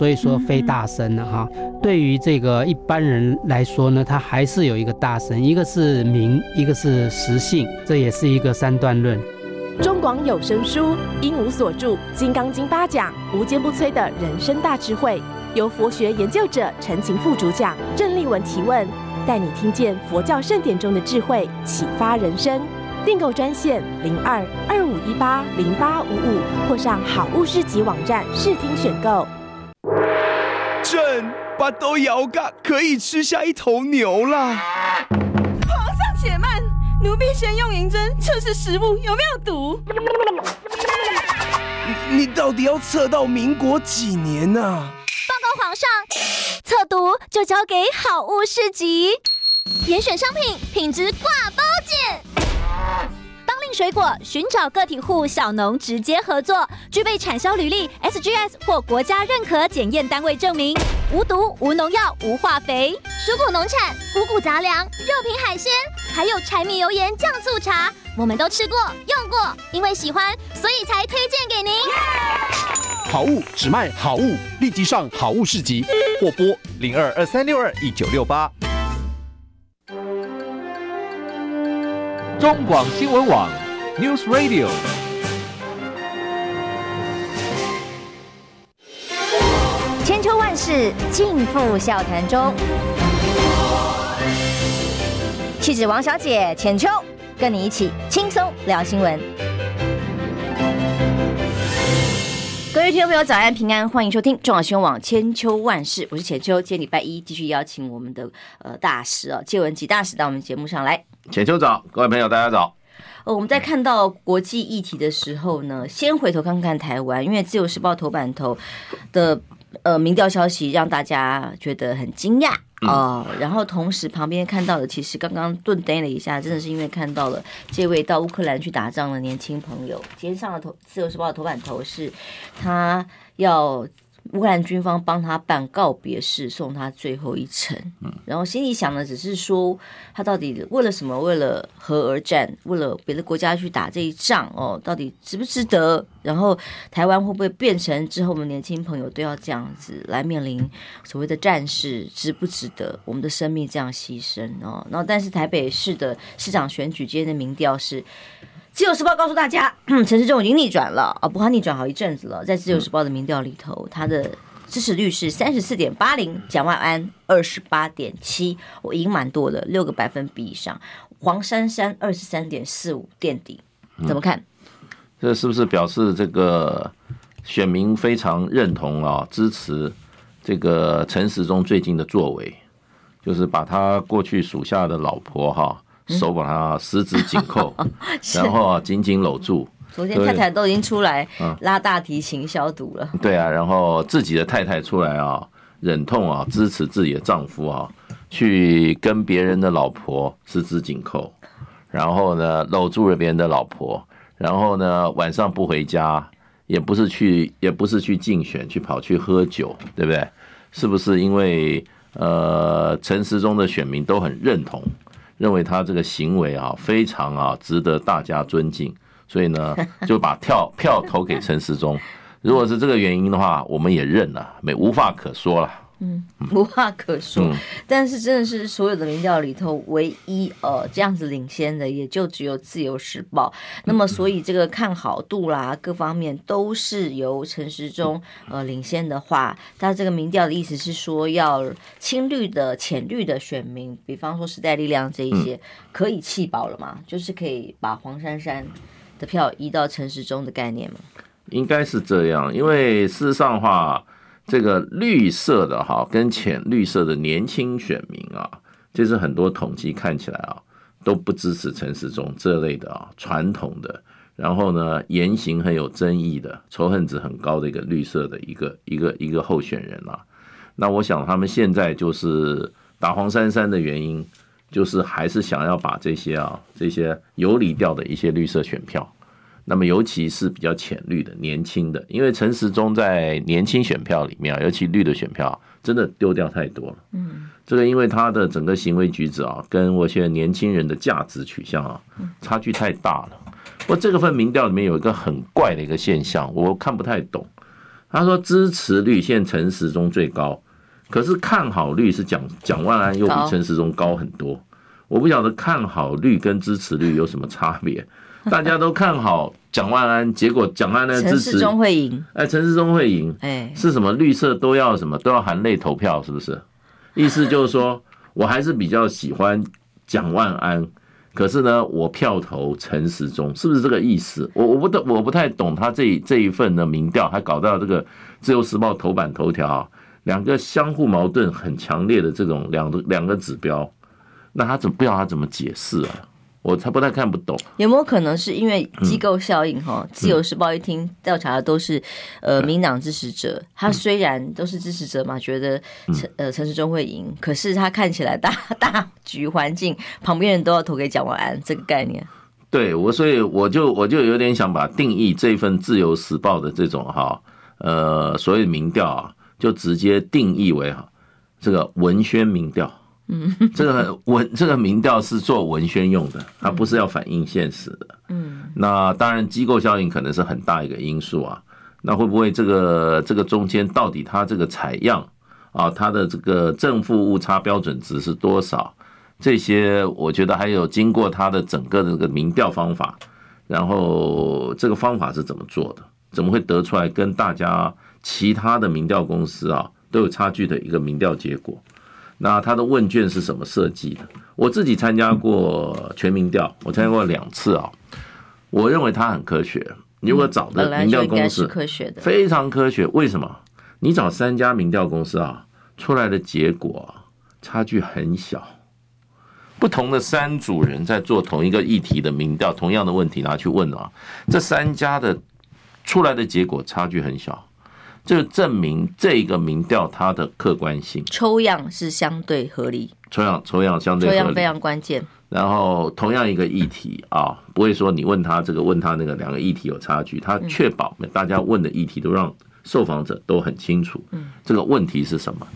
所以说非大声了哈。对于这个一般人来说呢，它还是有一个大声，一个是名，一个是实性，这也是一个三段论。中广有声书，应无所住《金刚经》八讲，无坚不摧的人生大智慧，由佛学研究者陈晴副主讲，郑丽文提问，带你听见佛教圣典中的智慧，启发人生。订购专线零二二五一八零八五五，或上好物市集网站试听选购。朕把都摇嘎，可以吃下一头牛了。皇上且慢，奴婢先用银针测试食物有没有毒。你到底要测到民国几年呢？啊？报告皇上，测毒就交给好物市集，严选商品，品质挂包检。水果寻找个体户小农直接合作，具备产销履历 SGS 或国家认可检验单位证明，无毒、无农药、无化肥。蔬果农产、五谷杂粮、肉品海鲜，还有柴米油盐酱醋茶，我们都吃过用过，因为喜欢，所以才推荐给您。好物只卖好物，立即上好物市集或拨零二二三六二一九六八。中广新闻网，News Radio。千秋万世尽付笑谈中。气质王小姐浅秋，跟你一起轻松聊新闻。各位听众朋友，早安平安，欢迎收听中广新闻网千秋万世，我是浅秋。今天礼拜一，继续邀请我们的呃大师啊，介文吉大师到我们节目上来。浅秋早，各位朋友大家早。呃，我们在看到国际议题的时候呢，先回头看看台湾，因为《自由时报》头版头的呃民调消息让大家觉得很惊讶啊。然后同时旁边看到的，其实刚刚顿呆了一下，真的是因为看到了这位到乌克兰去打仗的年轻朋友。今天上了头《自由时报》的头版头是他要。乌克兰军方帮他办告别式，送他最后一程。嗯，然后心里想的只是说，他到底为了什么？为了和而战？为了别的国家去打这一仗？哦，到底值不值得？然后台湾会不会变成之后我们年轻朋友都要这样子来面临所谓的战事？值不值得我们的生命这样牺牲？哦，然后但是台北市的市长选举今天的民调是。自由时报告诉大家，陈时中已经逆转了啊！不过他逆转好一阵子了，在自由时报的民调里头，他的支持率是三十四点八零，蒋万安二十八点七，我赢蛮多的，六个百分比以上。黄珊珊二十三点四五垫底，怎么看？嗯，这是不是表示这个选民非常认同啊？支持这个陈时中最近的作为，就是把他过去属下的老婆哈。手把他十指紧扣，然后啊紧紧搂住。昨天太太都已经出来拉大提琴消毒了。对啊，然后自己的太太出来啊，忍痛啊支持自己的丈夫啊，去跟别人的老婆十指紧扣，然后呢搂住了别人的老婆，然后呢晚上不回家，也不是去也不是去竞选，去跑去喝酒，对不对？是不是因为呃陈时中的选民都很认同？认为他这个行为啊，非常啊值得大家尊敬，所以呢 就把票票投给陈时中。如果是这个原因的话，我们也认了，没无话可说了。嗯，无话可说，嗯、但是真的是所有的民调里头唯一呃这样子领先的，也就只有自由时报。那么，所以这个看好度啦，各方面都是由陈时中呃领先的话，他这个民调的意思是说，要青绿的、浅绿的选民，比方说时代力量这一些，可以弃保了嘛？就是可以把黄珊珊的票移到陈时中的概念吗？应该是这样，因为事实上的话。这个绿色的哈，跟浅绿色的年轻选民啊，这是很多统计看起来啊，都不支持陈时中这类的啊，传统的，然后呢，言行很有争议的，仇恨值很高的一个绿色的一个一个一个候选人啊。那我想他们现在就是打黄珊珊的原因，就是还是想要把这些啊这些游离掉的一些绿色选票。那么，尤其是比较浅绿的、年轻的，因为陈时中在年轻选票里面啊，尤其绿的选票，真的丢掉太多了。嗯，这个因为他的整个行为举止啊，跟我现在年轻人的价值取向啊，差距太大了。不过这个份民调里面有一个很怪的一个现象，我看不太懂。他说支持率现在陈时中最高，可是看好率是蒋蒋万安又比陈时中高很多。我不晓得看好率跟支持率有什么差别。大家都看好蒋万安，结果蒋万安支持中会赢。哎，陈时中会赢。哎，是什么绿色都要什么都要含泪投票，是不是？意思就是说 我还是比较喜欢蒋万安。可是呢，我票投陈时中，是不是这个意思？我我不懂，我不太懂他这这一份的民调，还搞到这个《自由时报》头版头条，两个相互矛盾很强烈的这种两个两个指标，那他怎么不知道他怎么解释啊？我才不太看不懂，有没有可能是因为机构效应？哈，自由时报一听调查的都是呃民党支持者，他虽然都是支持者嘛，觉得陈呃陈时中会赢，可是他看起来大 大局环境旁边人都要投给蒋万安这个概念。对我，所以我就我就有点想把定义这份自由时报的这种哈呃所谓民调啊，就直接定义为哈这个文宣民调。嗯，这个文这个民调是做文宣用的，它不是要反映现实的。嗯，那当然机构效应可能是很大一个因素啊。那会不会这个这个中间到底它这个采样啊，它的这个正负误差标准值是多少？这些我觉得还有经过它的整个的这个民调方法，然后这个方法是怎么做的？怎么会得出来跟大家其他的民调公司啊都有差距的一个民调结果？那他的问卷是什么设计的？我自己参加过全民调，我参加过两次啊。我认为它很科学。如果找的民调公司，非常科学。为什么？你找三家民调公司啊，出来的结果差距很小。不同的三组人在做同一个议题的民调，同样的问题拿去问啊，这三家的出来的结果差距很小。就证明这个民调它的客观性，抽样是相对合理，抽样抽样相对合理，抽样非常关键。然后同样一个议题啊，不会说你问他这个问他那个两个议题有差距，他确保大家问的议题都让受访者都很清楚，这个问题是什么。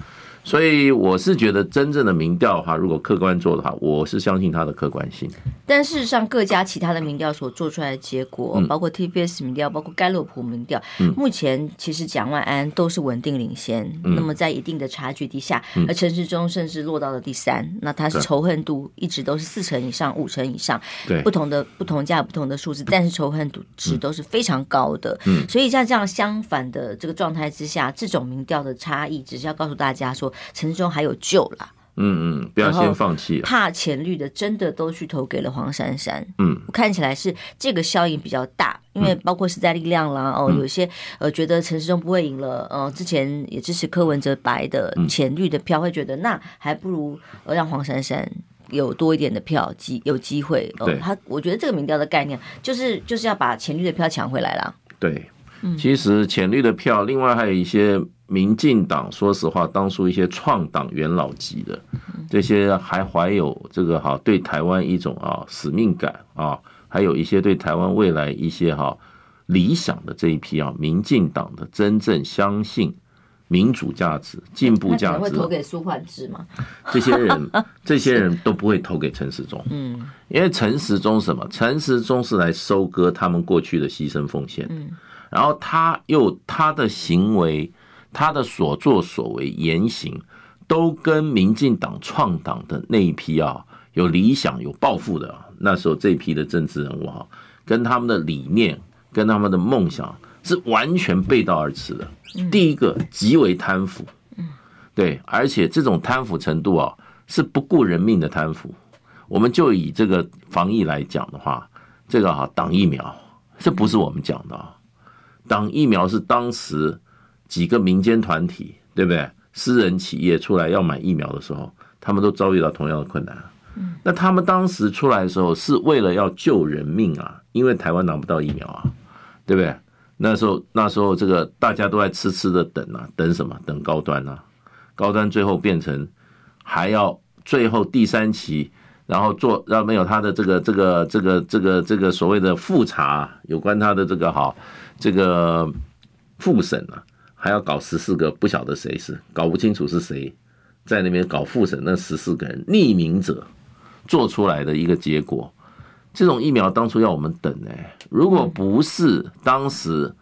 所以我是觉得，真正的民调的话，如果客观做的话，我是相信它的客观性。但事实上，各家其他的民调所做出来的结果，包括 TVS 民调，包括盖洛普民调，目前其实蒋万安都是稳定领先。那么在一定的差距底下，而陈时中甚至落到了第三。那他是仇恨度一直都是四成以上、五成以上，对不同的不同价不同的数字，但是仇恨度值都是非常高的。所以在这样相反的这个状态之下，这种民调的差异，只是要告诉大家说。陈世忠还有救啦，嗯嗯，不要先放弃。怕浅绿的真的都去投给了黄珊珊，嗯，看起来是这个效应比较大，因为包括时代力量啦，哦，有些呃觉得陈世忠不会赢了，呃，之前也支持柯文哲白的浅绿的票，会觉得那还不如呃让黄珊珊有多一点的票机有机会。哦，他我觉得这个民调的概念就是就是要把浅绿的票抢回来了。对，其实浅绿的票，另外还有一些。民进党说实话，当初一些创党元老级的这些，还怀有这个哈对台湾一种啊使命感啊，还有一些对台湾未来一些哈理想的这一批啊，民进党的真正相信民主价值、进步价值，会投给苏焕智吗？这些人，这些人都不会投给陈时中。嗯，因为陈时中什么？陈时中是来收割他们过去的牺牲奉献。嗯，然后他又他的行为。他的所作所为言行，都跟民进党创党的那一批啊，有理想、有抱负的那时候这一批的政治人物哈，跟他们的理念、跟他们的梦想是完全背道而驰的。第一个极为贪腐，对，而且这种贪腐程度啊，是不顾人命的贪腐。我们就以这个防疫来讲的话，这个哈挡疫苗，这不是我们讲的啊，挡疫苗是当时。几个民间团体，对不对？私人企业出来要买疫苗的时候，他们都遭遇到同样的困难。那他们当时出来的时候，是为了要救人命啊，因为台湾拿不到疫苗啊，对不对？那时候，那时候这个大家都在痴痴的等啊，等什么？等高端啊，高端最后变成还要最后第三期，然后做让没有他的这个这个这个这个这个所谓的复查，有关他的这个好这个复审啊。还要搞十四个，不晓得谁是，搞不清楚是谁在那边搞复审。那十四个人匿名者做出来的一个结果，这种疫苗当初要我们等呢、欸。如果不是当时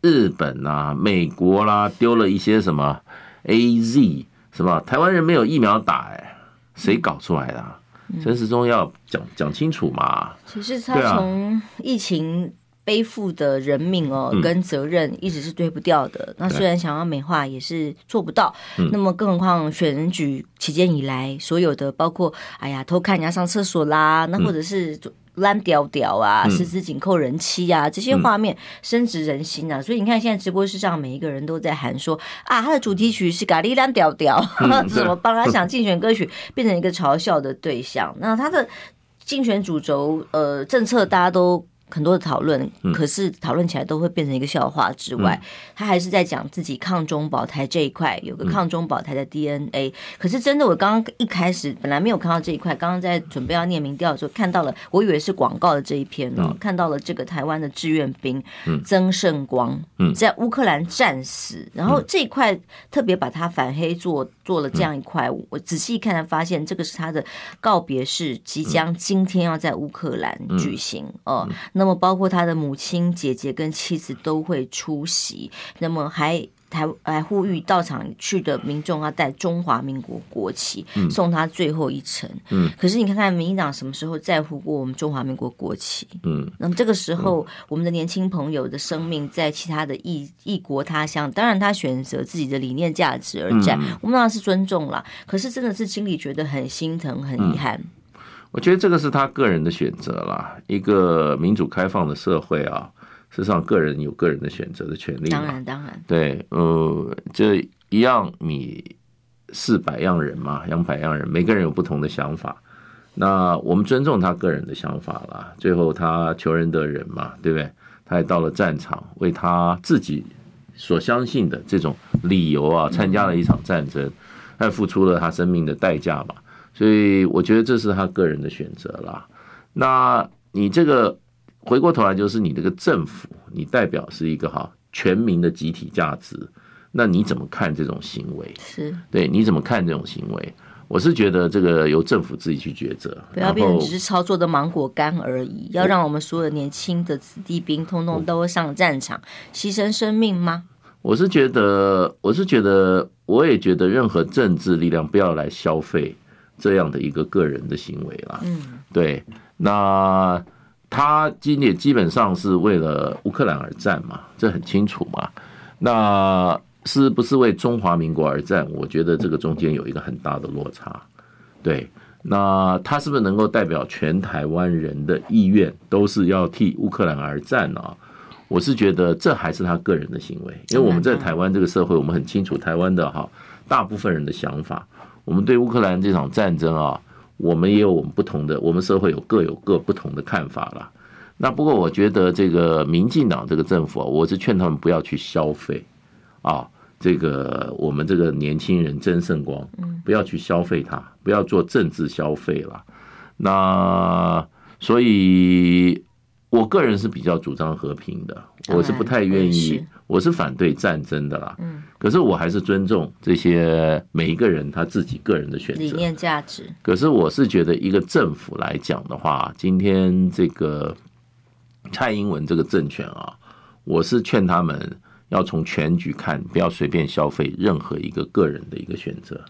日本啊、美国啦、啊，丢了一些什么 AZ 是吧？台湾人没有疫苗打，哎，谁搞出来的、啊？陈时中要讲讲清楚嘛。其实他从疫情背负的人命哦，跟责任一直是对不掉的。那虽然想要美化，也是做不到。那么更何况选举期间以来，所有的包括哎呀偷看人家上厕所啦，那或者是。烂屌屌啊，十指紧扣人妻啊，这些画面深植人心啊。嗯、所以你看，现在直播室上每一个人都在喊说啊，他的主题曲是咖喱烂屌屌，怎么帮他想竞选歌曲变成一个嘲笑的对象？那他的竞选主轴呃政策，大家都。很多的讨论，可是讨论起来都会变成一个笑话之外，嗯、他还是在讲自己抗中保台这一块，有个抗中保台的 DNA。嗯、可是真的，我刚刚一开始本来没有看到这一块，刚刚在准备要念民调的时候看到了，我以为是广告的这一篇哦，嗯、看到了这个台湾的志愿兵曾胜光在乌克兰战死，然后这一块特别把他反黑做做了这样一块，我仔细一看才发现，这个是他的告别式，即将今天要在乌克兰举行哦。那么，包括他的母亲、姐姐跟妻子都会出席。那么，还台还呼吁到场去的民众要带中华民国国旗，送他最后一程。嗯，可是你看看民进党什么时候在乎过我们中华民国国旗？嗯，那么这个时候，我们的年轻朋友的生命在其他的异异国他乡，当然他选择自己的理念价值而战，我们当然是尊重了。可是真的是心里觉得很心疼、很遗憾。我觉得这个是他个人的选择啦，一个民主开放的社会啊，事实上个人有个人的选择的权利。当然，当然，对，呃，这一样米是百样人嘛，养百样人，每个人有不同的想法。那我们尊重他个人的想法啦。最后他求仁得仁嘛，对不对？他也到了战场，为他自己所相信的这种理由啊，参加了一场战争，他也付出了他生命的代价嘛。所以我觉得这是他个人的选择啦。那你这个回过头来就是你这个政府，你代表是一个哈全民的集体价值，那你怎么看这种行为？是对，你怎么看这种行为？我是觉得这个由政府自己去抉择，不要变成只是操作的芒果干而已。要让我们所有的年轻的子弟兵通通都上战场，牺牲生命吗？我是觉得，我是觉得，我也觉得任何政治力量不要来消费。这样的一个个人的行为啦，嗯，对，那他今年基本上是为了乌克兰而战嘛，这很清楚嘛。那是不是为中华民国而战？我觉得这个中间有一个很大的落差。对，那他是不是能够代表全台湾人的意愿，都是要替乌克兰而战呢？我是觉得这还是他个人的行为，因为我们在台湾这个社会，我们很清楚台湾的哈大部分人的想法。我们对乌克兰这场战争啊，我们也有我们不同的，我们社会有各有各不同的看法了。那不过我觉得这个民进党这个政府啊，我是劝他们不要去消费啊，这个我们这个年轻人曾圣光，不要去消费它，不要做政治消费了。那所以。我个人是比较主张和平的，我是不太愿意，我是反对战争的啦。嗯，可是我还是尊重这些每一个人他自己个人的选择、理念、价值。可是我是觉得，一个政府来讲的话，今天这个蔡英文这个政权啊，我是劝他们要从全局看，不要随便消费任何一个个人的一个选择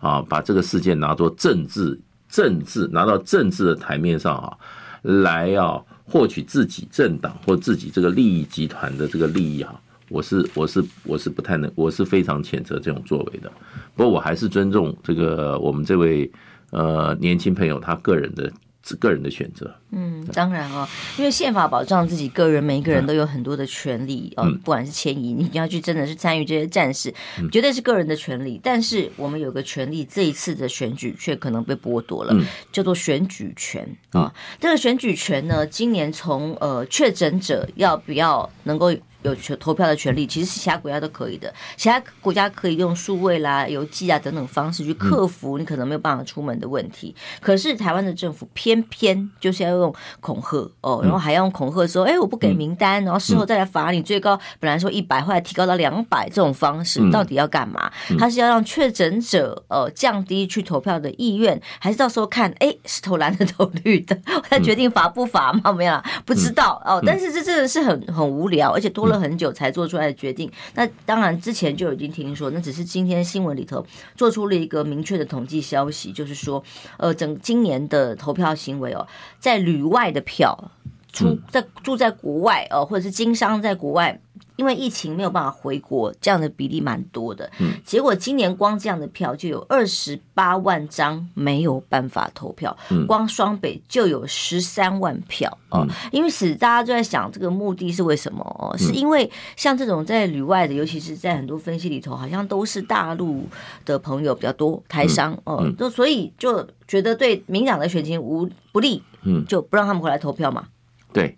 啊，把这个事件拿做政治，政治拿到政治的台面上啊，来啊。获取自己政党或自己这个利益集团的这个利益哈，我是我是我是不太能，我是非常谴责这种作为的。不过我还是尊重这个我们这位呃年轻朋友他个人的。是个人的选择。嗯，当然哦，因为宪法保障自己个人，每一个人都有很多的权利哦，不管是迁移，你要去真的是参与这些战事，绝对是个人的权利。但是我们有个权利，这一次的选举却可能被剥夺了，叫做选举权啊。这个选举权呢，今年从呃确诊者要不要能够。有权投票的权利，其实是其他国家都可以的。其他国家可以用数位啦、邮寄啊等等方式去克服你可能没有办法出门的问题。可是台湾的政府偏偏就是要用恐吓哦，然后还要用恐吓说：“哎，我不给名单，然后事后再来罚你。最高本来说一百，后来提高到两百，这种方式到底要干嘛？他是要让确诊者呃降低去投票的意愿，还是到时候看哎是投蓝的 投绿的，我再决定罚不罚吗？没有，不知道哦。但是这真的是很很无聊，而且多了。了很久才做出来的决定。那当然之前就已经听说，那只是今天新闻里头做出了一个明确的统计消息，就是说，呃，整今年的投票行为哦，在旅外的票，出在住在国外哦，或者是经商在国外。因为疫情没有办法回国，这样的比例蛮多的。嗯，结果今年光这样的票就有二十八万张没有办法投票，嗯，光双北就有十三万票哦。因此大家就在想，这个目的是为什么？哦，是因为像这种在旅外的，尤其是在很多分析里头，好像都是大陆的朋友比较多，台商哦，就所以就觉得对民进党的选情无不利，嗯，就不让他们回来投票嘛。对。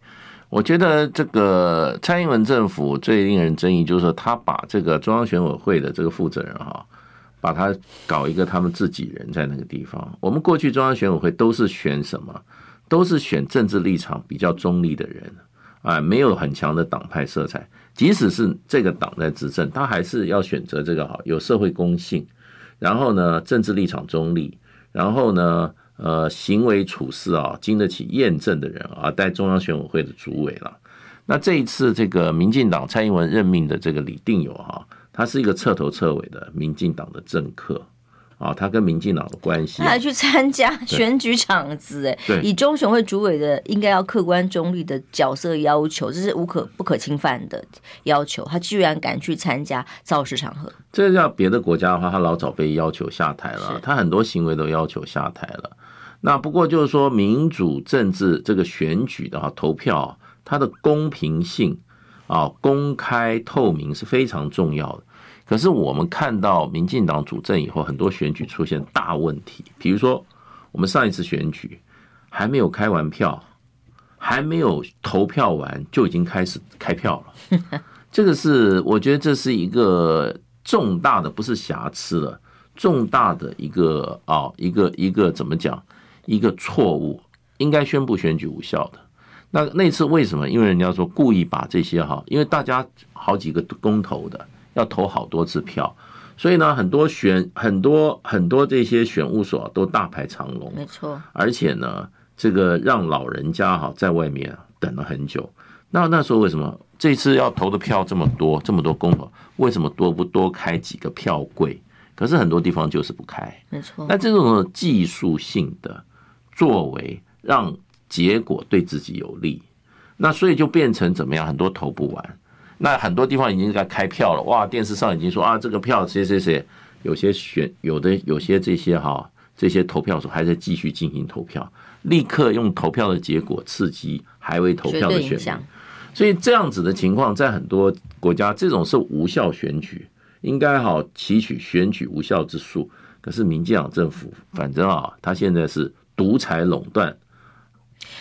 我觉得这个蔡英文政府最令人争议，就是说他把这个中央选委会的这个负责人哈，把他搞一个他们自己人在那个地方。我们过去中央选委会都是选什么？都是选政治立场比较中立的人啊，没有很强的党派色彩。即使是这个党在执政，他还是要选择这个哈有社会公信，然后呢政治立场中立，然后呢。呃，行为处事啊，经得起验证的人啊，带中央选委会的主委了。那这一次这个民进党蔡英文任命的这个李定友哈，他是一个彻头彻尾的民进党的政客。啊，他跟民进党的关系，他还去参加选举场子，哎，以中选会主委的应该要客观中立的角色要求，这是无可不可侵犯的要求。他居然敢去参加造势场合，这要别的国家的话，他老早被要求下台了，他很多行为都要求下台了。那不过就是说，民主政治这个选举的话，投票它的公平性啊，公开透明是非常重要的。可是我们看到民进党主政以后，很多选举出现大问题。比如说，我们上一次选举还没有开完票，还没有投票完，就已经开始开票了。这个是我觉得这是一个重大的，不是瑕疵了，重大的一个啊，一个一个怎么讲？一个错误，应该宣布选举无效的。那那次为什么？因为人家说故意把这些哈，因为大家好几个公投的。要投好多次票，所以呢，很多选很多很多这些选务所都大排长龙，没错。而且呢，这个让老人家哈在外面等了很久。那那时候为什么这次要投的票这么多，这么多公投，为什么多不多开几个票柜？可是很多地方就是不开，没错。那这种技术性的作为，让结果对自己有利，那所以就变成怎么样？很多投不完。那很多地方已经在开票了，哇！电视上已经说啊，这个票谁谁谁，有些选有的有些这些哈，这些投票所还在继续进行投票，立刻用投票的结果刺激还未投票的选民，所以这样子的情况在很多国家，这种是无效选举，应该好提取选举无效之诉。可是民进党政府反正啊，他现在是独裁垄断，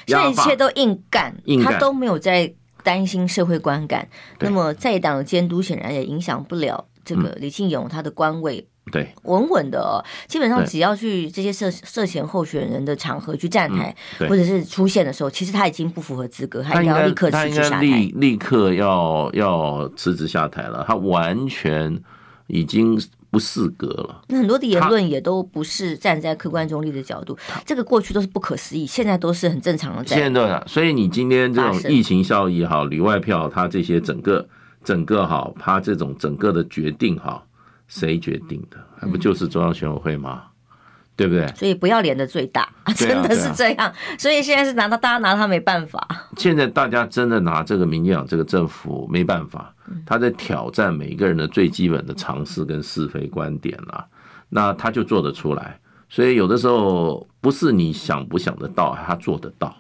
这一切都硬干，他都没有在。担心社会观感，那么在野党的监督显然也影响不了这个李庆勇他的官位，对，稳稳的哦。基本上只要去这些涉涉嫌候选人的场合去站台，或者是出现的时候，其实他已经不符合资格，他应该要立刻辞职下台，立立刻要要辞职下台了，他完全已经。不适格了，那很多的言论也都不是站在客观中立的角度，这个过去都是不可思议，现在都是很正常的。现在，所以你今天这种疫情效益哈，里外票，他这些整个整个哈，他这种整个的决定哈，谁决定的？还不就是中央选委会吗？对不对？所以不要脸的最大，真的是这样。所以现在是拿到大家拿他没办法。现在大家真的拿这个民进党这个政府没办法，他在挑战每一个人的最基本的常识跟是非观点了。那他就做得出来。所以有的时候不是你想不想得到，他做得到。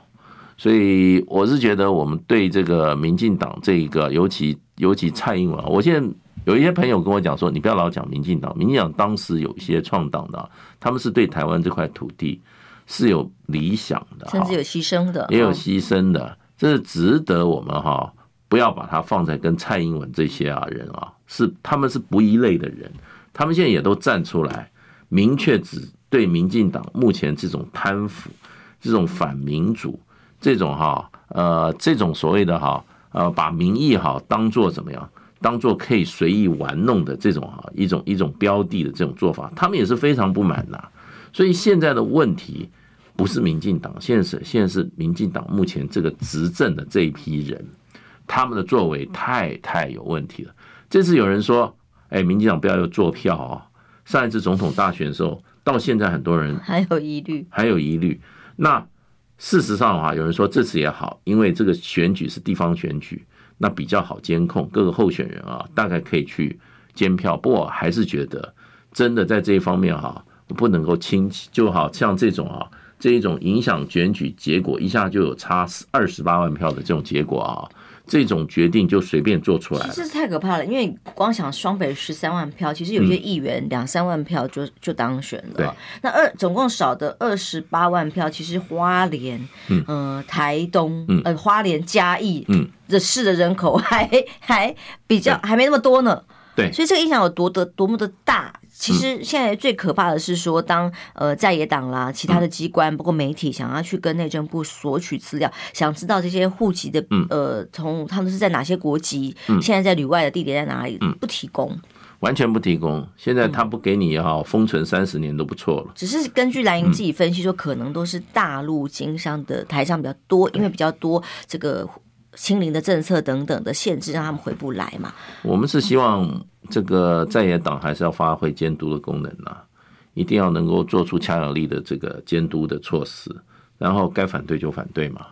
所以我是觉得我们对这个民进党这一个，尤其尤其蔡英文，我现在。有一些朋友跟我讲说，你不要老讲民进党，民进党当时有一些创党的，他们是对台湾这块土地是有理想的，甚至有牺牲的，也有牺牲的，这是值得我们哈不要把它放在跟蔡英文这些啊人啊，是他们是不一类的人，他们现在也都站出来，明确指对民进党目前这种贪腐、这种反民主、这种哈呃这种所谓的哈呃把民意哈当做怎么样？当做可以随意玩弄的这种啊一种一种标的的这种做法，他们也是非常不满的。所以现在的问题不是民进党，现在是现在是民进党目前这个执政的这一批人，他们的作为太太有问题了。这次有人说，哎，民进党不要又做票哦。上一次总统大选的时候，到现在很多人 还有疑虑，还有疑虑。那事实上的话，有人说这次也好，因为这个选举是地方选举，那比较好监控各个候选人啊，大概可以去监票。不过还是觉得，真的在这一方面哈，不能够轻，就好像这种啊，这一种影响选举结果一下就有差二十八万票的这种结果啊。这种决定就随便做出来，其实太可怕了。因为光想双北十三万票，其实有些议员两三万票就就当选了。对，那二总共少的二十八万票，其实花莲、嗯、呃台东、嗯、呃花莲嘉义嗯的市的人口还还比较还没那么多呢。对，所以这个影响有多的多么的大。其实现在最可怕的是说，当呃在野党啦、其他的机关，包括媒体，想要去跟内政部索取资料，想知道这些户籍的呃，从他们是在哪些国籍，现在在旅外的地点在哪里，不提供，完全不提供。现在他不给你也好，封存三十年都不错了。只是根据蓝营自己分析说，可能都是大陆经商的台商比较多，因为比较多这个清零的政策等等的限制，让他们回不来嘛。我们是希望。这个在野党还是要发挥监督的功能呐，一定要能够做出强有力的这个监督的措施，然后该反对就反对嘛，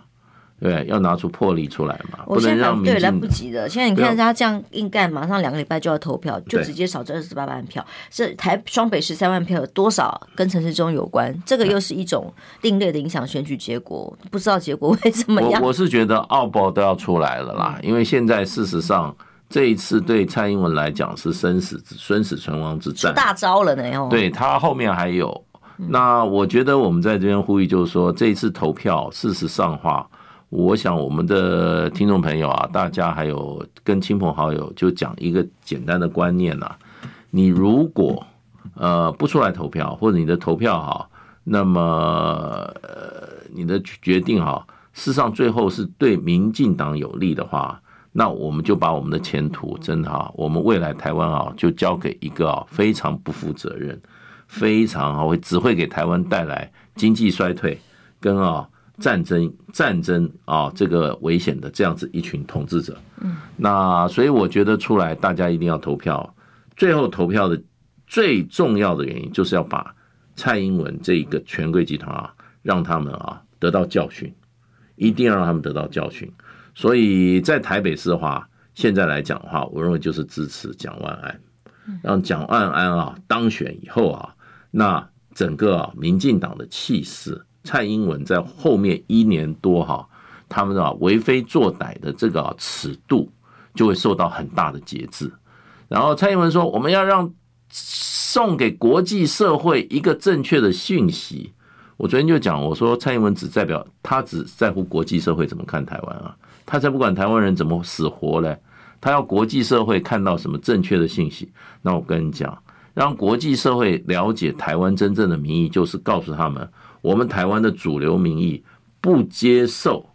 对，要拿出魄力出来嘛，不能让对，来不及的。现在你看他这样硬干，马上两个礼拜就要投票，就直接少这二十八万票。这台双北十三万票有多少跟陈时中有关？这个又是一种另类的影响选举结果，不知道结果会怎么样。我我是觉得奥报都要出来了啦，因为现在事实上。这一次对蔡英文来讲是生死生死存亡之战，大招了呢。对，他后面还有。那我觉得我们在这边呼吁，就是说这一次投票，事实上话，我想我们的听众朋友啊，大家还有跟亲朋好友，就讲一个简单的观念呐。你如果呃不出来投票，或者你的投票哈，那么呃你的决定哈，事实上最后是对民进党有利的话。那我们就把我们的前途真的哈，我们未来台湾啊，就交给一个啊非常不负责任、非常啊会只会给台湾带来经济衰退跟啊战争战争啊这个危险的这样子一群统治者。嗯，那所以我觉得出来大家一定要投票。最后投票的最重要的原因就是要把蔡英文这一个权贵集团啊，让他们啊得到教训，一定要让他们得到教训。所以在台北市的话，现在来讲的话，我认为就是支持蒋万安，让蒋万安啊当选以后啊，那整个民进党的气势，蔡英文在后面一年多哈，他们啊为非作歹的这个尺度就会受到很大的节制。然后蔡英文说，我们要让送给国际社会一个正确的讯息。我昨天就讲，我说蔡英文只代表他只在乎国际社会怎么看台湾啊。他才不管台湾人怎么死活嘞，他要国际社会看到什么正确的信息。那我跟你讲，让国际社会了解台湾真正的民意，就是告诉他们，我们台湾的主流民意不接受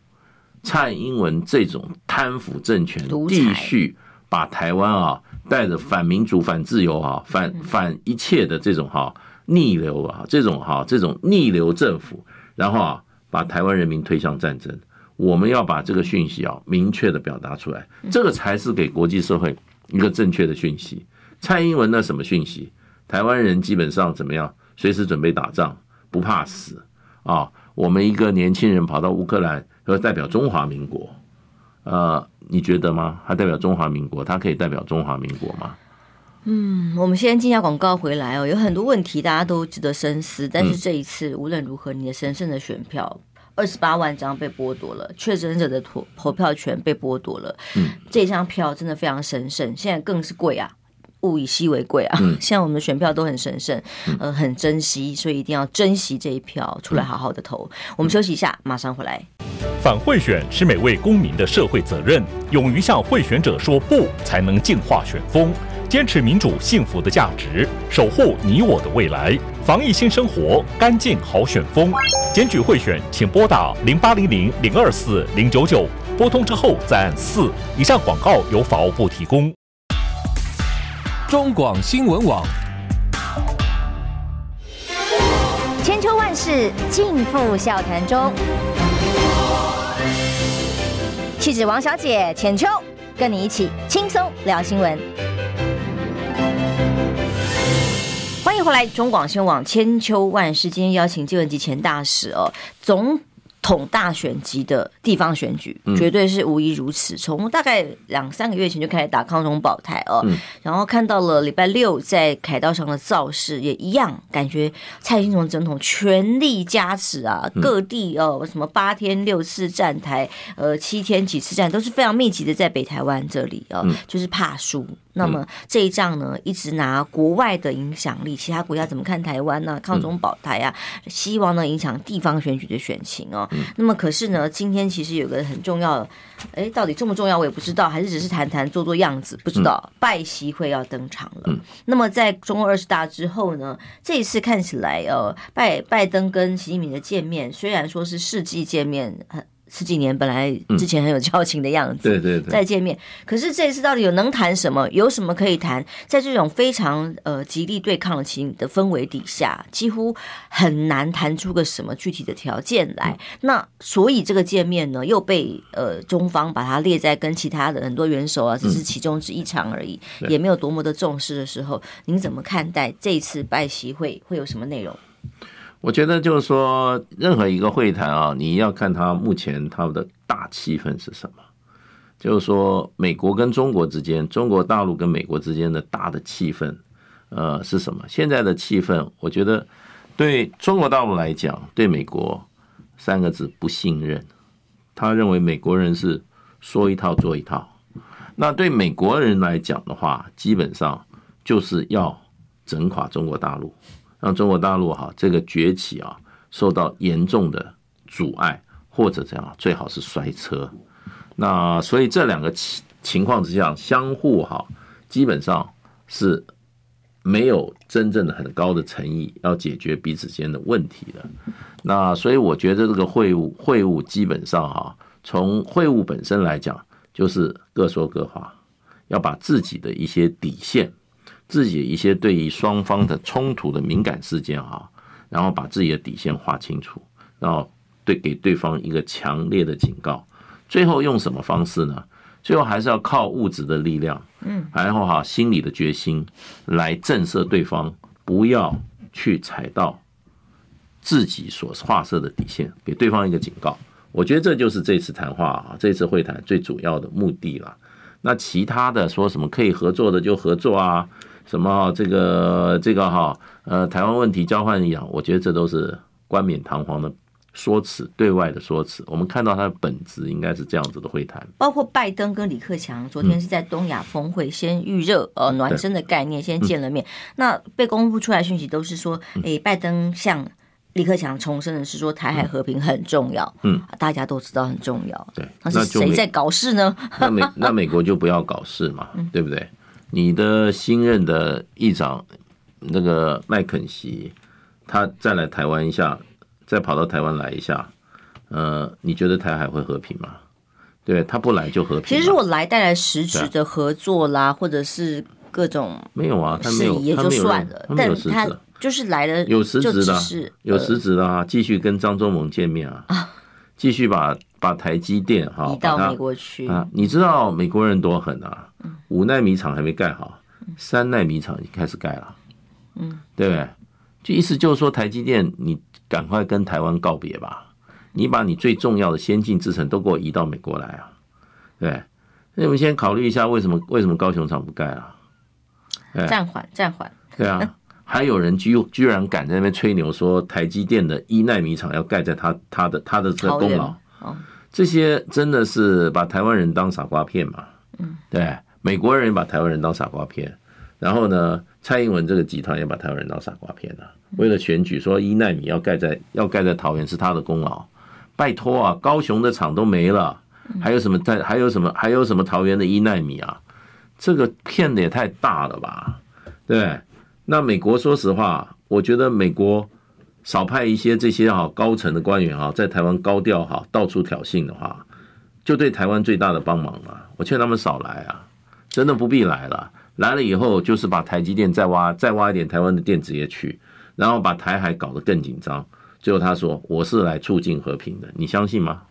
蔡英文这种贪腐政权继续把台湾啊带着反民主、反自由啊、反反一切的这种哈逆流啊，这种哈这种逆流政府，然后啊把台湾人民推向战争。我们要把这个讯息啊明确的表达出来，这个才是给国际社会一个正确的讯息。蔡英文的什么讯息？台湾人基本上怎么样？随时准备打仗，不怕死啊！我们一个年轻人跑到乌克兰，要代表中华民国，呃，你觉得吗？他代表中华民国，他可以代表中华民国吗？嗯，我们先进下广告回来哦。有很多问题大家都值得深思，但是这一次无论如何，你的神圣的选票。二十八万张被剥夺了，确诊者的投投票权被剥夺了。嗯，这张票真的非常神圣，现在更是贵啊，物以稀为贵啊。嗯，现在我们的选票都很神圣，呃，很珍惜，所以一定要珍惜这一票，出来好好的投。嗯，我们休息一下，马上回来。反贿选是每位公民的社会责任，勇于向贿选者说不，才能净化选风。坚持民主幸福的价值，守护你我的未来。防疫新生活，干净好选风。检举贿选，请拨打零八零零零二四零九九，拨通之后再按四。以上广告由法务部提供。中广新闻网。千秋万世尽付笑谈中。气质王小姐浅秋，跟你一起轻松聊新闻。欢迎回来，中广新闻网千秋万世，今天邀请介文汲前大使哦，总。统大选级的地方选举，绝对是无疑如此。从大概两三个月前就开始打抗中保台哦，然后看到了礼拜六在凯道上的造势，也一样感觉蔡英文总统全力加持啊，各地哦什么八天六次站台，呃七天几次站，都是非常密集的在北台湾这里哦，就是怕输。那么这一仗呢，一直拿国外的影响力，其他国家怎么看台湾呢、啊？抗中保台啊，希望呢影响地方选举的选情哦。那么可是呢，今天其实有个很重要的，哎，到底重不重要我也不知道，还是只是谈谈做做样子，不知道。拜习会要登场了。那么在中共二十大之后呢，这一次看起来呃，拜拜登跟习近平的见面，虽然说是世纪见面，十几年本来之前很有交情的样子，对对对，再见面。可是这一次到底有能谈什么？有什么可以谈？在这种非常呃极力对抗的情的氛围底下，几乎很难谈出个什么具体的条件来。那所以这个见面呢，又被呃中方把它列在跟其他的很多元首啊，只是其中之一场而已，也没有多么的重视的时候，您怎么看待这一次拜习会会有什么内容？我觉得就是说，任何一个会谈啊，你要看它目前它的大气氛是什么。就是说，美国跟中国之间，中国大陆跟美国之间的大的气氛，呃，是什么？现在的气氛，我觉得对中国大陆来讲，对美国三个字不信任。他认为美国人是说一套做一套。那对美国人来讲的话，基本上就是要整垮中国大陆。让中国大陆哈这个崛起啊受到严重的阻碍，或者这样最好是摔车。那所以这两个情情况之下，相互哈基本上是没有真正的很高的诚意要解决彼此间的问题的。那所以我觉得这个会晤会晤基本上哈从会晤本身来讲，就是各说各话，要把自己的一些底线。自己一些对于双方的冲突的敏感事件啊，然后把自己的底线划清楚，然后对给对方一个强烈的警告。最后用什么方式呢？最后还是要靠物质的力量，嗯，然后哈心理的决心来震慑对方，不要去踩到自己所画设的底线，给对方一个警告。我觉得这就是这次谈话啊，这次会谈最主要的目的了。那其他的说什么可以合作的就合作啊。什么这个这个哈呃台湾问题交换一样，我觉得这都是冠冕堂皇的说辞，对外的说辞。我们看到它的本质应该是这样子的会谈。包括拜登跟李克强昨天是在东亚峰会先预热呃暖身的概念，先见了面。那被公布出来讯息都是说，诶，拜登向李克强重申的是说台海和平很重要，嗯，大家都知道很重要。对，那是谁在搞事呢？那美那美国就不要搞事嘛，对不对？你的新任的议长那个麦肯锡，他再来台湾一下，再跑到台湾来一下，呃，你觉得台海会和平吗？对，他不来就和平。其实如果来带来实质的合作啦，或者是各种没有啊，他没有，也就算了。但他就是来了，有实质的，有实质的啊，继续跟张忠谋见面啊，继续把把台积电哈移到美国去啊，你知道美国人多狠啊？五奈米厂还没盖好，三奈米厂已经开始盖了，嗯，对不对？就意思就是说，台积电，你赶快跟台湾告别吧，你把你最重要的先进制程都给我移到美国来啊，对。那我们先考虑一下，为什么为什么高雄厂不盖啊？暂缓，暂缓。对啊，还有人居居然敢在那边吹牛说台积电的一奈米厂要盖在他他的他的这个功劳，这些真的是把台湾人当傻瓜骗嘛？嗯，对。美国人也把台湾人当傻瓜骗，然后呢，蔡英文这个集团也把台湾人当傻瓜骗了。为了选举，说一奈米要盖在要盖在桃园是他的功劳，拜托啊，高雄的厂都没了，还有什么在？还有什么？还有什么桃园的一奈米啊？这个骗的也太大了吧？对，那美国说实话，我觉得美国少派一些这些哈高层的官员哈，在台湾高调哈到处挑衅的话，就对台湾最大的帮忙了。我劝他们少来啊。真的不必来了，来了以后就是把台积电再挖，再挖一点台湾的电子业去，然后把台海搞得更紧张。最后他说：“我是来促进和平的，你相信吗？”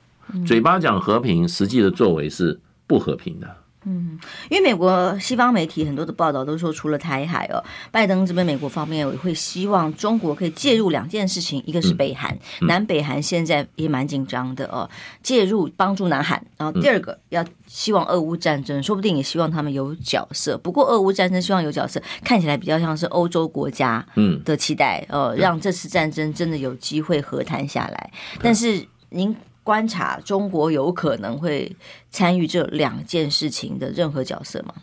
嘴巴讲和平，实际的作为是不和平的。嗯，因为美国西方媒体很多的报道都说，除了台海哦，拜登这边美国方面也会希望中国可以介入两件事情，一个是北韩，嗯、南北韩现在也蛮紧张的哦，介入帮助南韩，然后第二个要希望俄乌战争，说不定也希望他们有角色。不过俄乌战争希望有角色，看起来比较像是欧洲国家嗯的期待，呃，让这次战争真的有机会和谈下来。但是您。观察中国有可能会参与这两件事情的任何角色吗？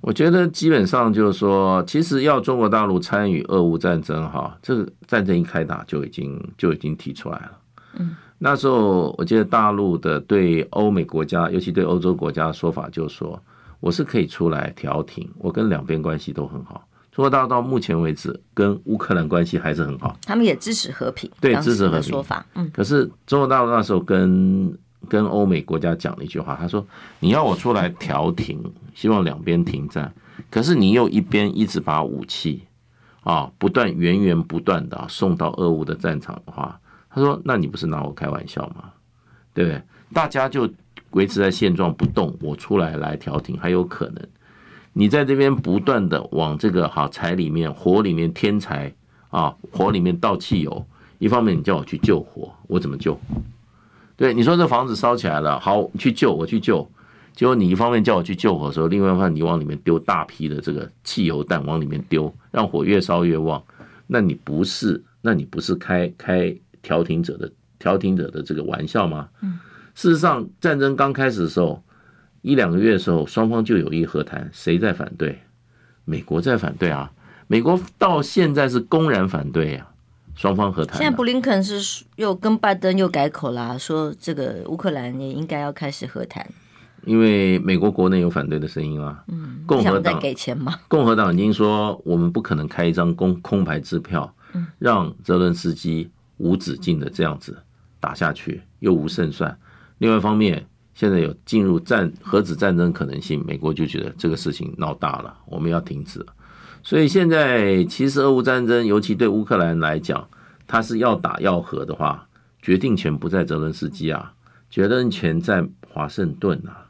我觉得基本上就是说，其实要中国大陆参与俄乌战争，哈，这个战争一开打就已经就已经提出来了。嗯，那时候我记得大陆的对欧美国家，尤其对欧洲国家的说法就是说，我是可以出来调停，我跟两边关系都很好。中国大陆到目前为止跟乌克兰关系还是很好，他们也支持和平，对，支持和平说法。嗯，可是中国大陆那时候跟跟欧美国家讲了一句话，他说：“你要我出来调停，希望两边停战，可是你又一边一直把武器啊不断源源不断的送到俄乌的战场的话，他说，那你不是拿我开玩笑吗？对不对？大家就维持在现状不动，我出来来调停还有可能。”你在这边不断的往这个好柴里面、火里面添柴啊，火里面倒汽油。一方面你叫我去救火，我怎么救？对，你说这房子烧起来了，好去救，我去救。结果你一方面叫我去救火的时候，另外一方面你往里面丢大批的这个汽油弹往里面丢，让火越烧越旺。那你不是，那你不是开开调停者的调停者的这个玩笑吗？事实上，战争刚开始的时候。一两个月的时候，双方就有意和谈，谁在反对？美国在反对啊！美国到现在是公然反对啊。双方和谈。现在布林肯是又跟拜登又改口啦，说这个乌克兰也应该要开始和谈。因为美国国内有反对的声音啊。嗯，共和党给钱吗？共和党已经说，我们不可能开一张空空牌支票，让泽伦斯基无止境的这样子打下去，又无胜算。另外一方面。现在有进入战核子战争可能性，美国就觉得这个事情闹大了，我们要停止。所以现在其实俄乌战争，尤其对乌克兰来讲，他是要打要和的话，决定权不在泽伦斯基啊，决定权在华盛顿啊。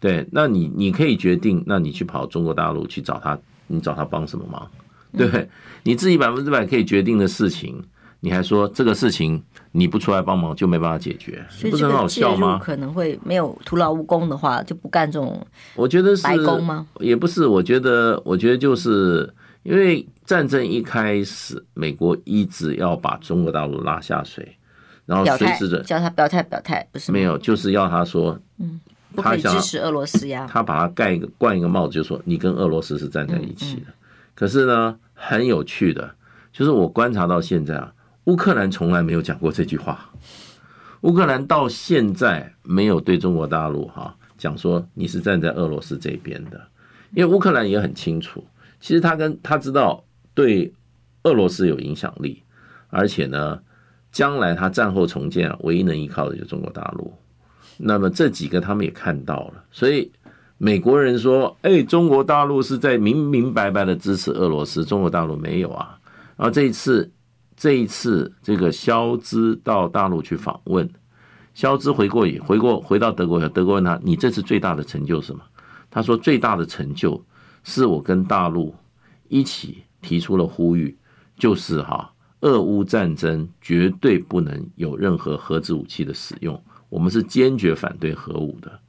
对，那你你可以决定，那你去跑中国大陆去找他，你找他帮什么忙？对？你自己百分之百可以决定的事情。你还说这个事情你不出来帮忙就没办法解决，不是很好笑吗？可能会没有徒劳无功的话，就不干这种。我觉得是白工吗？也不是，我觉得，我觉得就是因为战争一开始，美国一直要把中国大陆拉下水，然后随时的叫他表态表态，不是没有，就是要他说，嗯，不可以支持俄罗斯呀。他把他盖一个冠一个帽子，就说你跟俄罗斯是站在一起的。可是呢，很有趣的，就是我观察到现在啊。乌克兰从来没有讲过这句话，乌克兰到现在没有对中国大陆哈讲说你是站在俄罗斯这边的，因为乌克兰也很清楚，其实他跟他知道对俄罗斯有影响力，而且呢，将来他战后重建啊唯一能依靠的就是中国大陆，那么这几个他们也看到了，所以美国人说，哎，中国大陆是在明明白白的支持俄罗斯，中国大陆没有啊，然后这一次。这一次，这个肖兹到大陆去访问，肖兹回过回过回到德国，德国问他：“你这次最大的成就是什么？”他说：“最大的成就是我跟大陆一起提出了呼吁，就是哈，俄乌战争绝对不能有任何核子武器的使用，我们是坚决反对核武的。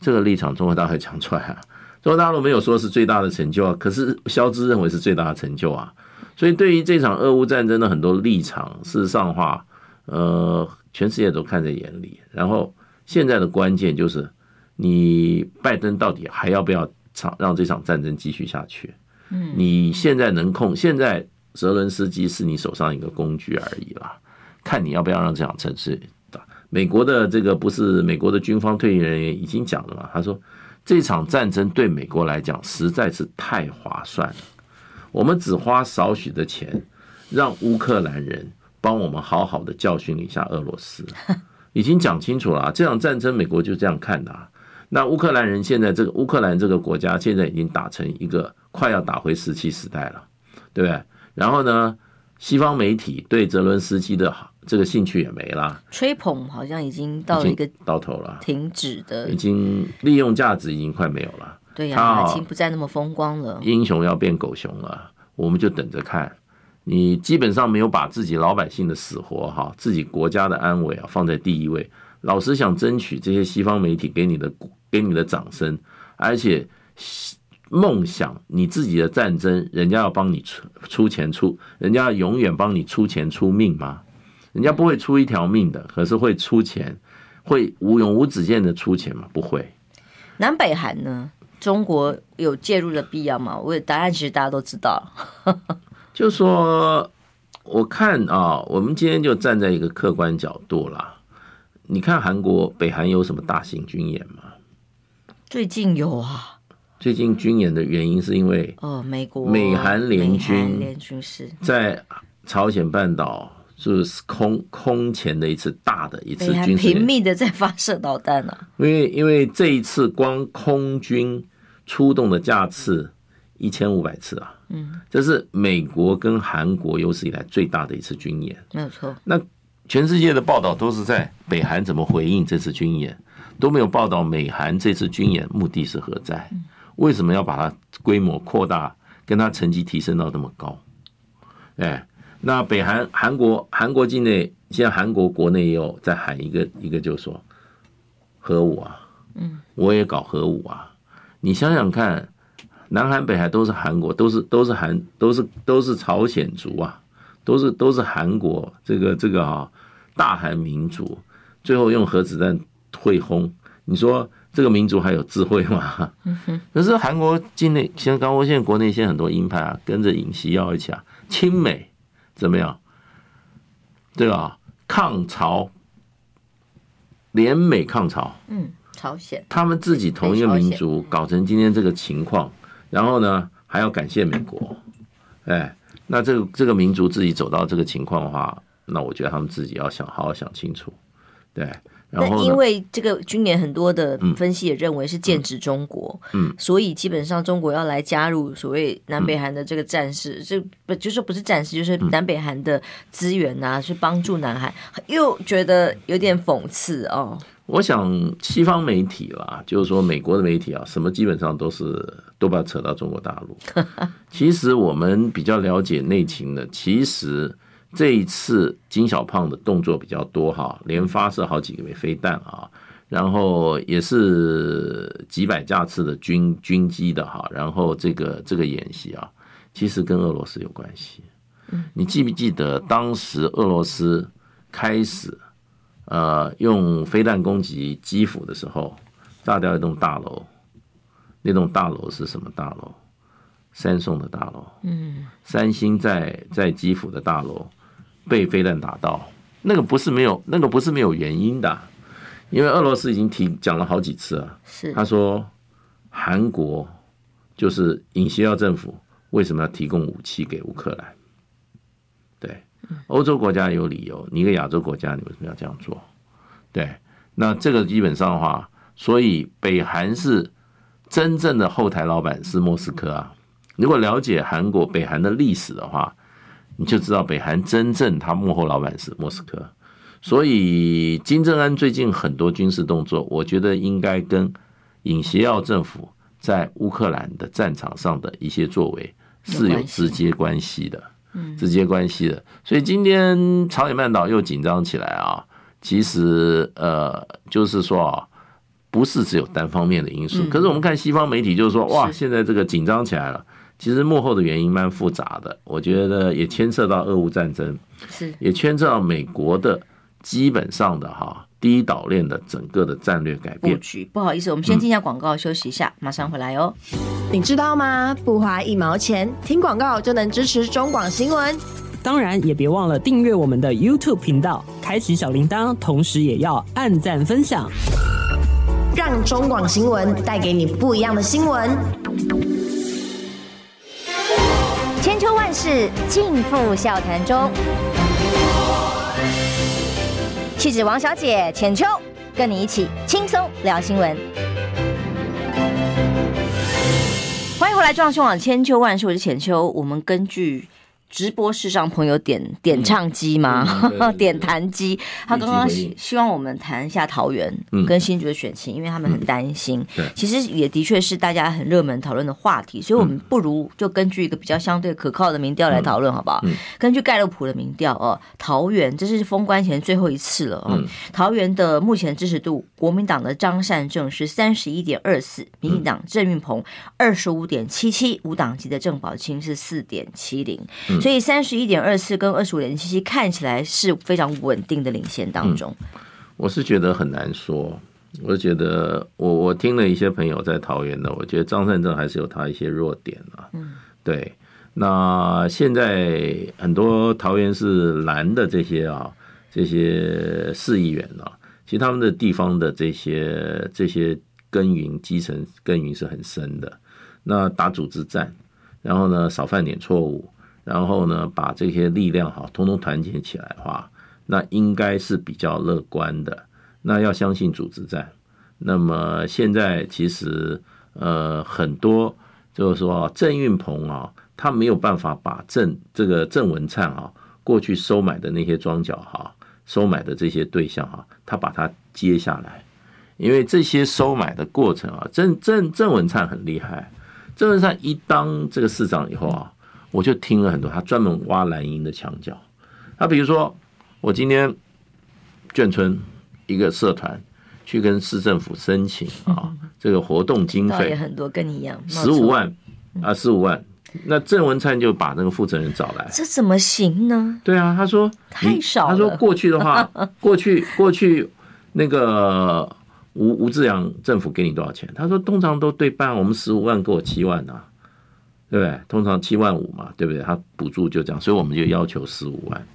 这个立场，中国大陆讲出来啊，中国大陆没有说是最大的成就啊，可是肖兹认为是最大的成就啊。”所以，对于这场俄乌战争的很多立场，事实上的话，呃，全世界都看在眼里。然后，现在的关键就是，你拜登到底还要不要场让这场战争继续下去？嗯，你现在能控，现在泽伦斯基是你手上一个工具而已啦，看你要不要让这场城市打。美国的这个不是美国的军方退役人员已经讲了嘛？他说，这场战争对美国来讲实在是太划算了。我们只花少许的钱，让乌克兰人帮我们好好的教训一下俄罗斯，已经讲清楚了啊。这场战争，美国就这样看的啊。那乌克兰人现在这个乌克兰这个国家，现在已经打成一个快要打回石器时代了，对不对？然后呢，西方媒体对泽伦斯基的这个兴趣也没了，吹捧好像已经到了一个到头了，停止的，已经利用价值已经快没有了。对呀、啊，已经不再那么风光了。英雄要变狗熊了，我们就等着看。你基本上没有把自己老百姓的死活哈，自己国家的安危啊放在第一位。老是想争取这些西方媒体给你的给你的掌声，而且梦想你自己的战争，人家要帮你出出钱出，人家要永远帮你出钱出命吗？人家不会出一条命的，可是会出钱，会无永无止境的出钱吗？不会。南北韩呢？中国有介入的必要吗？我答案其实大家都知道，就说我看啊，我们今天就站在一个客观角度啦。你看韩国北韩有什么大型军演吗？最近有啊。最近军演的原因是因为哦，美国美韩联军联军是在朝鲜半岛就是空空前的一次大的一次军事，频密的在发射导弹啊。因为因为这一次光空军。出动的架次一千五百次啊，嗯，这是美国跟韩国有史以来最大的一次军演，没有错。那全世界的报道都是在北韩怎么回应这次军演，都没有报道美韩这次军演目的是何在？为什么要把它规模扩大，跟它成绩提升到那么高？哎，那北韩韩国韩国境内现在韩国国内也有在喊一个一个，就是说核武啊，嗯，我也搞核武啊。你想想看，南韩北韩都是韩国，都是都是韩，都是都是朝鲜族啊，都是都是韩国这个这个啊，大韩民族，最后用核子弹会轰，你说这个民族还有智慧吗？可是韩国境内，像刚我现在国内现在很多鹰派啊，跟着尹锡耀一起啊，亲美怎么样？对吧？抗朝，联美抗朝，嗯。朝鲜，他们自己同一个民族搞成今天这个情况，然后呢还要感谢美国，哎，那这个这个民族自己走到这个情况的话，那我觉得他们自己要想好好想清楚，对。然后因为这个军演很多的分析也认为是剑指中国，嗯，所以基本上中国要来加入所谓南北韩的这个战事，这不就是不是战事，就是南北韩的资源呐，去帮助南韩，又觉得有点讽刺哦。我想西方媒体啦，就是说美国的媒体啊，什么基本上都是都把它扯到中国大陆。其实我们比较了解内情的，其实这一次金小胖的动作比较多哈，连发射好几个枚飞弹啊，然后也是几百架次的军军机的哈，然后这个这个演习啊，其实跟俄罗斯有关系。你记不记得当时俄罗斯开始？呃，用飞弹攻击基辅的时候，炸掉一栋大楼。那栋大楼是什么大楼？三宋的大楼。嗯，三星在在基辅的大楼被飞弹打到，那个不是没有，那个不是没有原因的，因为俄罗斯已经提讲了好几次啊。是，他说韩国就是尹锡耀政府为什么要提供武器给乌克兰？对。欧洲国家有理由，你一个亚洲国家，你为什么要这样做？对，那这个基本上的话，所以北韩是真正的后台老板是莫斯科啊。如果了解韩国北韩的历史的话，你就知道北韩真正他幕后老板是莫斯科。所以金正恩最近很多军事动作，我觉得应该跟尹锡耀政府在乌克兰的战场上的一些作为是有直接关系的。直接关系的，所以今天朝鲜半岛又紧张起来啊。其实呃，就是说啊，不是只有单方面的因素。可是我们看西方媒体，就是说哇，现在这个紧张起来了。其实幕后的原因蛮复杂的，我觉得也牵涉到俄乌战争，是也牵涉到美国的基本上的哈第一岛链的整个的战略改变。不好意思，我们先进一下广告，休息一下，马上回来哦。你知道吗？不花一毛钱，听广告就能支持中广新闻。当然，也别忘了订阅我们的 YouTube 频道，开启小铃铛，同时也要按赞分享，让中广新闻带给你不一样的新闻。千秋万世尽付笑谈中，气质王小姐浅秋，跟你一起轻松聊新闻。欢迎回来，壮兄网千秋万世，我是浅秋。我们根据直播室上朋友点点唱机吗？嗯、点弹机。他刚刚希希望我们谈一下桃园跟新竹的选情，嗯、因为他们很担心。对，其实也的确是大家很热门讨论的话题，所以我们不如就根据一个比较相对可靠的民调来讨论，好不好？根据盖洛普的民调哦，桃园这是封关前最后一次了哦。嗯、桃园的目前支持度，国民党的张善政是三十一点二四，民进党郑运鹏二十五点七七，无党籍的郑宝清是四点七零。所以三十一点二四跟二十五点七七看起来是非常稳定的领先当中。嗯，我是觉得很难说。我觉得我我听了一些朋友在桃园的，我觉得张善政还是有他一些弱点啊。嗯，对。那现在很多桃园是蓝的这些啊，这些市议员啊，其实他们的地方的这些这些耕耘基层耕耘是很深的。那打组织战，然后呢，少犯点错误。然后呢，把这些力量哈，通通团结起来的话，那应该是比较乐观的。那要相信组织战。那么现在其实呃很多就是说郑运鹏啊，他没有办法把郑这个郑文灿啊过去收买的那些庄脚哈，收买的这些对象哈，他把它接下来，因为这些收买的过程啊，郑郑郑文灿很厉害。郑文灿一当这个市长以后啊。我就听了很多，他专门挖蓝营的墙角。他比如说，我今天眷村一个社团去跟市政府申请啊，这个活动经费也很多，跟你一样，十五万啊，十五万。那郑文灿就把那个负责人找来，这怎么行呢？对啊，他说太少。他说过去的话，过去过去那个吴吴志阳政府给你多少钱？他说通常都对半，我们十五万给我七万啊。对不对？通常七万五嘛，对不对？他补助就这样，所以我们就要求十五万。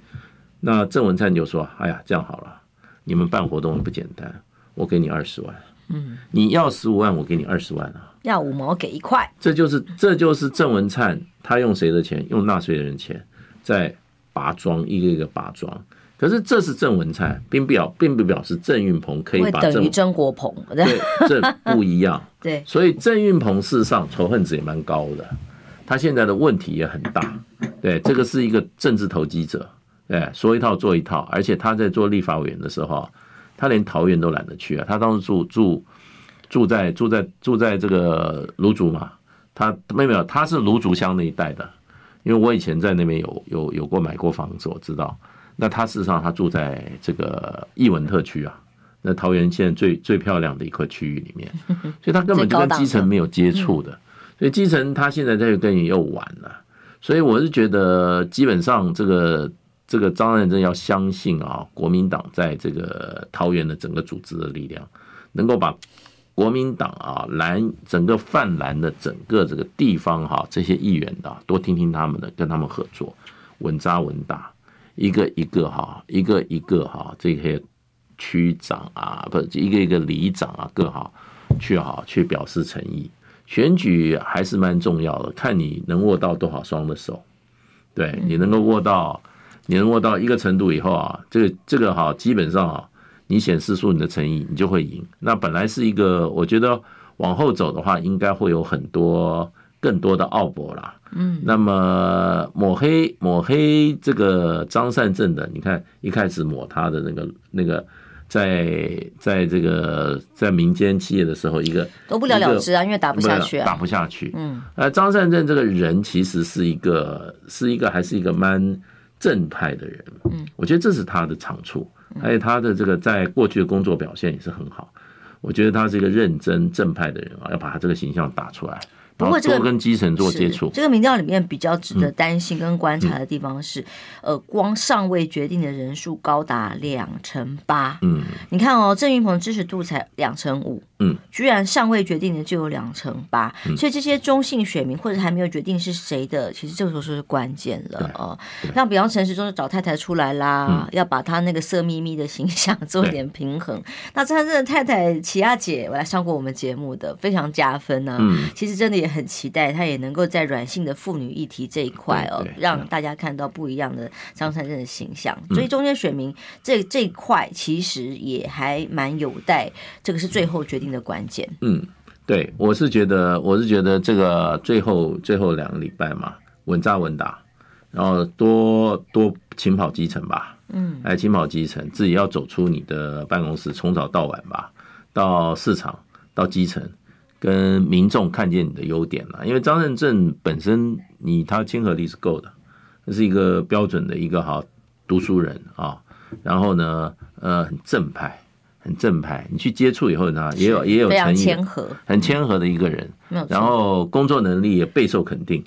那郑文灿就说：“哎呀，这样好了，你们办活动也不简单，我给你二十万。嗯，你要十五万，我给你二十万啊。要五毛给一块。这就是这就是郑文灿他用谁的钱？用纳税人钱在拔庄，一个一个拔庄。可是这是郑文灿，并不表并不表示郑运鹏可以把等于曾国鹏对，这不一样。对，所以郑运鹏事实上仇恨值也蛮高的。”他现在的问题也很大，对，这个是一个政治投机者，对，说一套做一套，而且他在做立法委员的时候，他连桃园都懒得去啊。他当时住住住在住在住在这个芦竹嘛，他没有没有，他是芦竹乡那一带的，因为我以前在那边有有有过买过房子，我知道。那他事实上他住在这个艺文特区啊，那桃园现在最最漂亮的一块区域里面，所以他根本就跟基层没有接触的。所以基层他现在在跟你又晚了，所以我是觉得基本上这个这个张善政要相信啊，国民党在这个桃园的整个组织的力量，能够把国民党啊蓝整个泛蓝的整个这个地方哈这些议员的多听听他们的，跟他们合作，稳扎稳打，一个一个哈一个一个哈这些区长啊不一个一个里长啊各好去好去表示诚意。选举还是蛮重要的，看你能握到多少双的手，对，你能够握到，你能握到一个程度以后啊，这个这个哈，基本上啊，你显示出你的诚意，你就会赢。那本来是一个，我觉得往后走的话，应该会有很多更多的奥博啦。嗯，那么抹黑抹黑这个张善政的，你看一开始抹他的那个那个。在在这个在民间企业的时候，一个都不了了之啊，因为打不下去啊，打不下去。嗯，呃，张善政这个人其实是一个是一个还是一个蛮正派的人。嗯，我觉得这是他的长处，还有他的这个在过去的工作表现也是很好。我觉得他是一个认真正派的人啊，要把他这个形象打出来。不过，这个跟基层做接触，这个民调里面比较值得担心跟观察的地方是，呃，光尚未决定的人数高达两成八。嗯，你看哦，郑云鹏支持度才两成五，嗯，居然尚未决定的就有两成八，所以这些中性选民或者还没有决定是谁的，其实这个时候是关键了哦。像比方陈时中就找太太出来啦，要把他那个色眯眯的形象 做一点平衡。那真的太太齐亚姐，我来上过我们节目的，非常加分呢。嗯，其实真的也。很期待他也能够在软性的妇女议题这一块哦，让大家看到不一样的张善政的形象。所以中间选民这这一块其实也还蛮有待，这个是最后决定的关键。嗯，对，我是觉得，我是觉得这个最后最后两个礼拜嘛，稳扎稳打，然后多多勤跑基层吧，嗯，来勤跑基层，自己要走出你的办公室，从早到晚吧，到市场，到基层，跟民众看见你的优点了。因为张善政本身你他亲和力是够的，这是一个标准的一个好读书人啊。然后呢，呃，很正派，很正派。你去接触以后呢，也有也有诚意，谦和，很谦和的一个人。然后工作能力也备受肯定。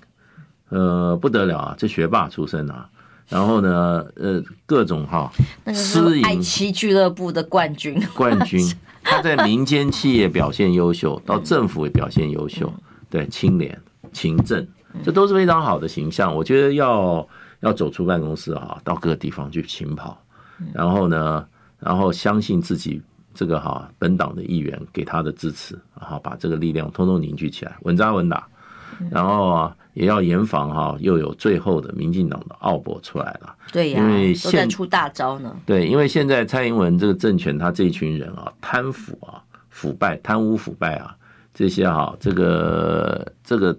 呃，不得了啊！这学霸出身啊，然后呢，呃，各种哈，那个是爱妻俱乐部的冠军，冠军。他在民间企业表现优秀，到政府也表现优秀，对，清廉、勤政，这都是非常好的形象。我觉得要要走出办公室哈，到各个地方去勤跑，然后呢，然后相信自己这个哈本党的议员给他的支持，然后把这个力量通通凝聚起来，稳扎稳打。然后啊，也要严防哈，又有最后的民进党的奥博出来了。对呀，因为现在出大招呢。对，因为现在蔡英文这个政权，他这一群人啊，贪腐啊、腐败、贪污腐败啊，这些哈，这个这个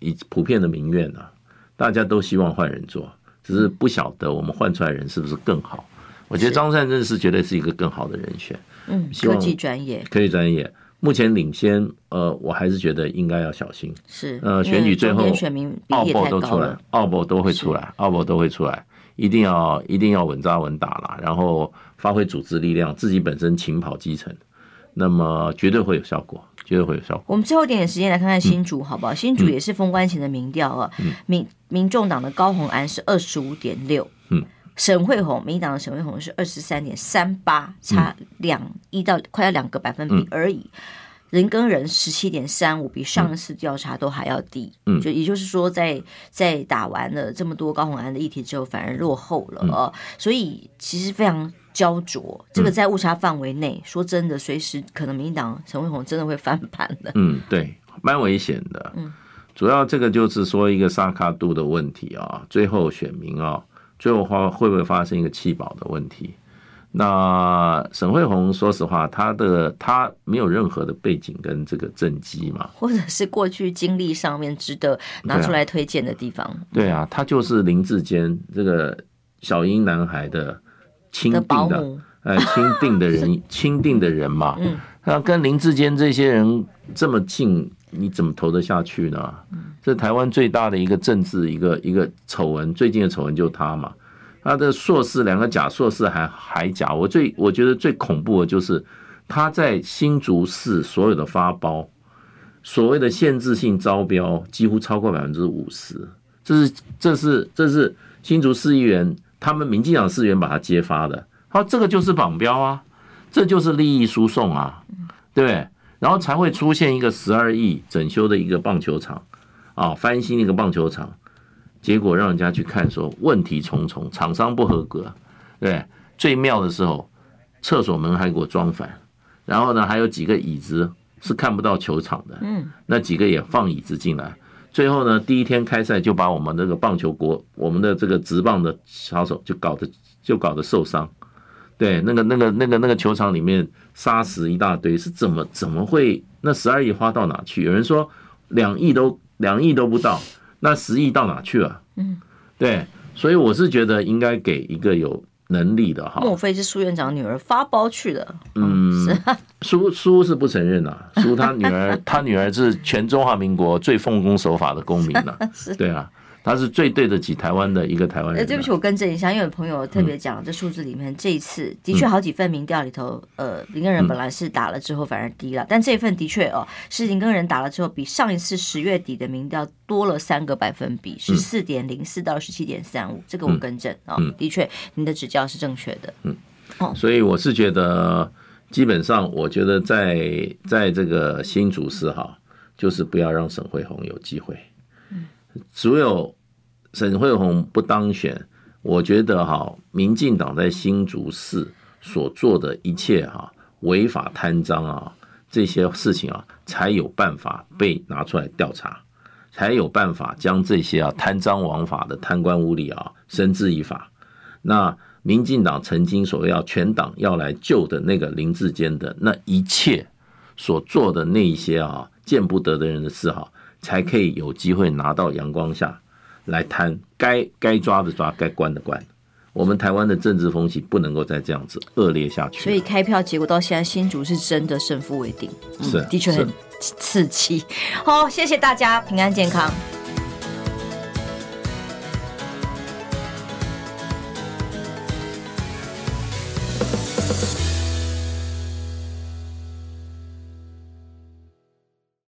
以普遍的民怨啊，大家都希望换人做，只是不晓得我们换出来人是不是更好。我觉得张善政是绝对是一个更好的人选。嗯，科技专业，科技专业。目前领先，呃，我还是觉得应该要小心。是，呃，选举最后，选民奥博都出来，奥博都会出来，奥博都会出来，一定要一定要稳扎稳打啦，然后发挥组织力量，自己本身勤跑基层，那么绝对会有效果，绝对会有效果。我们最后一点点时间来看看新竹，好不好？新竹也是封关前的民调啊，嗯、民民众党的高虹安是二十五点六，嗯。沈慧虹，民进党的沈慧虹是二十三点三八，差两一到快要两个百分比而已。人跟人十七点三五，比上一次调查都还要低。嗯，就也就是说在，在在打完了这么多高虹安的议题之后，反而落后了哦。所以其实非常焦灼。这个在误差范围内，说真的，随时可能民进党沈慧虹真的会翻盘的。嗯，对，蛮危险的。嗯，主要这个就是说一个萨卡度的问题啊，最后选民啊。最后发会不会发生一个弃保的问题？那沈慧红说实话，他的他没有任何的背景跟这个政绩嘛，或者是过去经历上面值得拿出来推荐的地方。对啊，他就是林志坚这个小英男孩的钦定的，呃，钦定的人，钦定的人嘛。嗯，那跟林志坚这些人这么近。你怎么投得下去呢？这台湾最大的一个政治一个一个丑闻，最近的丑闻就他嘛。他的硕士两个假硕士还还假。我最我觉得最恐怖的就是他在新竹市所有的发包，所谓的限制性招标几乎超过百分之五十。这是这是这是新竹市议员他们民进党市议员把他揭发的。他说这个就是绑标啊，这就是利益输送啊，对？然后才会出现一个十二亿整修的一个棒球场，啊，翻新一个棒球场，结果让人家去看说问题重重，厂商不合格，对，最妙的时候，厕所门还给我装反，然后呢还有几个椅子是看不到球场的，嗯，那几个也放椅子进来，最后呢第一天开赛就把我们那个棒球国，我们的这个职棒的小手就搞得就搞得受伤。对，那个、那个、那个、那个球场里面沙石一大堆，是怎么怎么会？那十二亿花到哪去？有人说两亿都两亿都不到，那十亿到哪去了？嗯，对，所以我是觉得应该给一个有能力的哈。莫非是苏院长女儿发包去的？嗯，苏苏是不承认啊，苏他女儿，他女儿是全中华民国最奉公守法的公民呐、啊，对啊。他是最对得起台湾的一个台湾人。对不起，我更正一下，因为有朋友特别讲，这数字里面这一次的确好几份民调里头，呃，林根人本来是打了之后反而低了，但这一份的确哦，是林根人打了之后比上一次十月底的民调多了三个百分比，十四点零四到十七点三五，这个我更正啊，的确您的指教是正确的。嗯，哦所以我是觉得，基本上我觉得在在这个新竹市哈，就是不要让沈慧红有机会。只有沈慧虹不当选，我觉得哈，民进党在新竹市所做的一切哈违法贪赃啊这些事情啊，才有办法被拿出来调查，才有办法将这些啊贪赃枉法的贪官污吏啊绳之以法。那民进党曾经所要全党要来救的那个林志坚的那一切所做的那一些啊见不得的人的事哈。才可以有机会拿到阳光下，来谈，该该抓的抓，该关的关。我们台湾的政治风气不能够再这样子恶劣下去。所以开票结果到现在，新竹是真的胜负未定，是的确很刺激。好，谢谢大家，平安健康。